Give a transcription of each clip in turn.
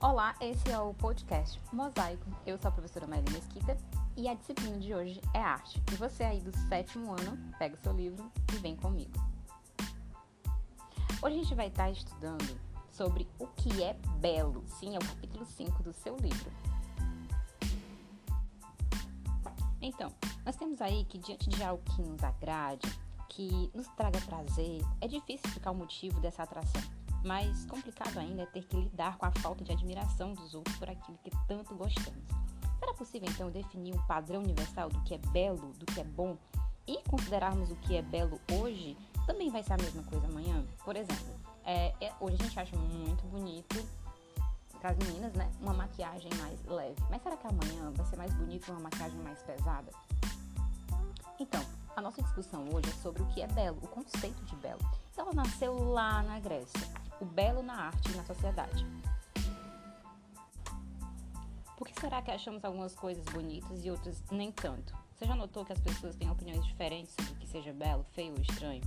Olá, esse é o podcast Mosaico. Eu sou a professora Marília Mesquita e a disciplina de hoje é arte. E você aí do sétimo ano, pega o seu livro e vem comigo. Hoje a gente vai estar estudando sobre o que é belo. Sim, é o capítulo 5 do seu livro. Então, nós temos aí que diante de algo que nos agrade, que nos traga prazer, é difícil explicar o motivo dessa atração. Mais complicado ainda é ter que lidar com a falta de admiração dos outros por aquilo que tanto gostamos. Será possível então definir um padrão universal do que é belo, do que é bom? E considerarmos o que é belo hoje também vai ser a mesma coisa amanhã? Por exemplo, é, é, hoje a gente acha muito bonito para as meninas, né? Uma maquiagem mais leve. Mas será que amanhã vai ser mais bonito uma maquiagem mais pesada? Então, a nossa discussão hoje é sobre o que é belo, o conceito de belo. Ela nasceu lá na Grécia o belo na arte e na sociedade. Por que será que achamos algumas coisas bonitas e outras nem tanto? Você já notou que as pessoas têm opiniões diferentes sobre o que seja belo, feio ou estranho?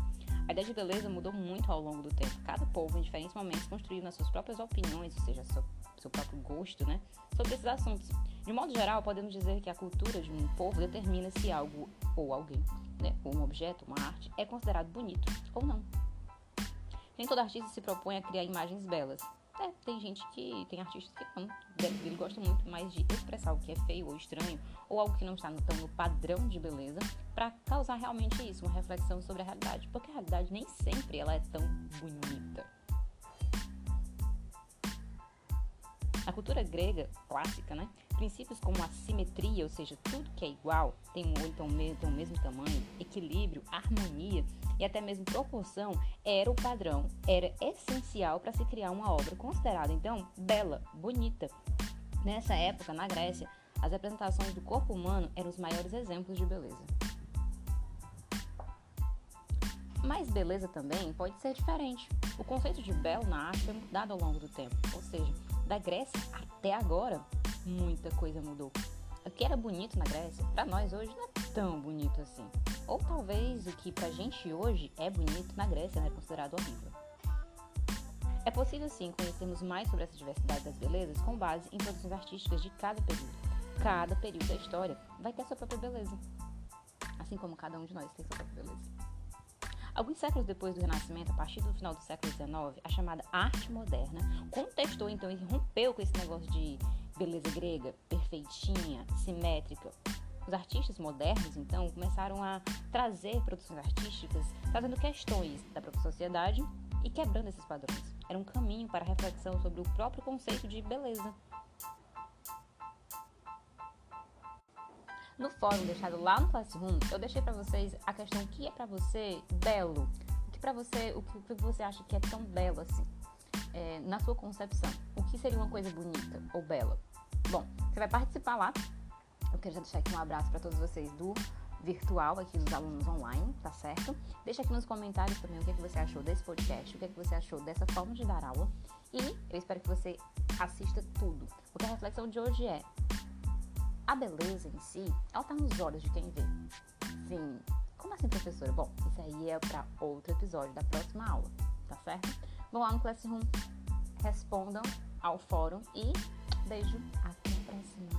A ideia de beleza mudou muito ao longo do tempo. Cada povo, em diferentes momentos, construiu nas suas próprias opiniões, ou seja, seu, seu próprio gosto, né, sobre esses assuntos. De modo geral, podemos dizer que a cultura de um povo determina se algo ou alguém, né, ou um objeto, uma arte, é considerado bonito ou não. Nem todo artista se propõe a criar imagens belas. É, tem gente que. tem artistas que não. Ele gosta muito mais de expressar o que é feio ou estranho, ou algo que não está tão no padrão de beleza, para causar realmente isso, uma reflexão sobre a realidade. Porque a realidade nem sempre ela é tão bonita. Na cultura grega clássica, né, princípios como a simetria, ou seja, tudo que é igual, tem um olho, tem, tem o mesmo tamanho, equilíbrio, harmonia e até mesmo proporção, era o padrão, era essencial para se criar uma obra considerada então bela, bonita. Nessa época, na Grécia, as representações do corpo humano eram os maiores exemplos de beleza. Mas beleza também pode ser diferente. O conceito de belo na arte foi mudado ao longo do tempo, ou seja, da Grécia até agora, muita coisa mudou. O que era bonito na Grécia, para nós hoje não é tão bonito assim. Ou talvez o que pra gente hoje é bonito na Grécia não é considerado horrível. É possível sim conhecermos mais sobre essa diversidade das belezas com base em produções artísticas de cada período. Cada período da história vai ter sua própria beleza. Assim como cada um de nós tem sua própria beleza. Alguns séculos depois do Renascimento, a partir do final do século XIX, a chamada arte moderna contestou então e rompeu com esse negócio de beleza grega, perfeitinha, simétrica. Os artistas modernos, então, começaram a trazer produções artísticas, trazendo questões da própria sociedade e quebrando esses padrões. Era um caminho para reflexão sobre o próprio conceito de beleza. No fórum deixado lá no Classroom, eu deixei para vocês a questão que é para você belo. O que para você, o que você acha que é tão belo assim, é, na sua concepção? O que seria uma coisa bonita ou bela? Bom, você vai participar lá. Eu quero já deixar aqui um abraço para todos vocês do virtual aqui dos alunos online, tá certo? Deixa aqui nos comentários também o que, é que você achou desse podcast, o que, é que você achou dessa forma de dar aula. E eu espero que você assista tudo. Porque a reflexão de hoje é a beleza em si, ela tá nos olhos de quem vê. Sim. Como assim, professora? Bom, isso aí é para outro episódio da próxima aula, tá certo? Vão lá no Classroom, respondam ao fórum e beijo, até a próxima.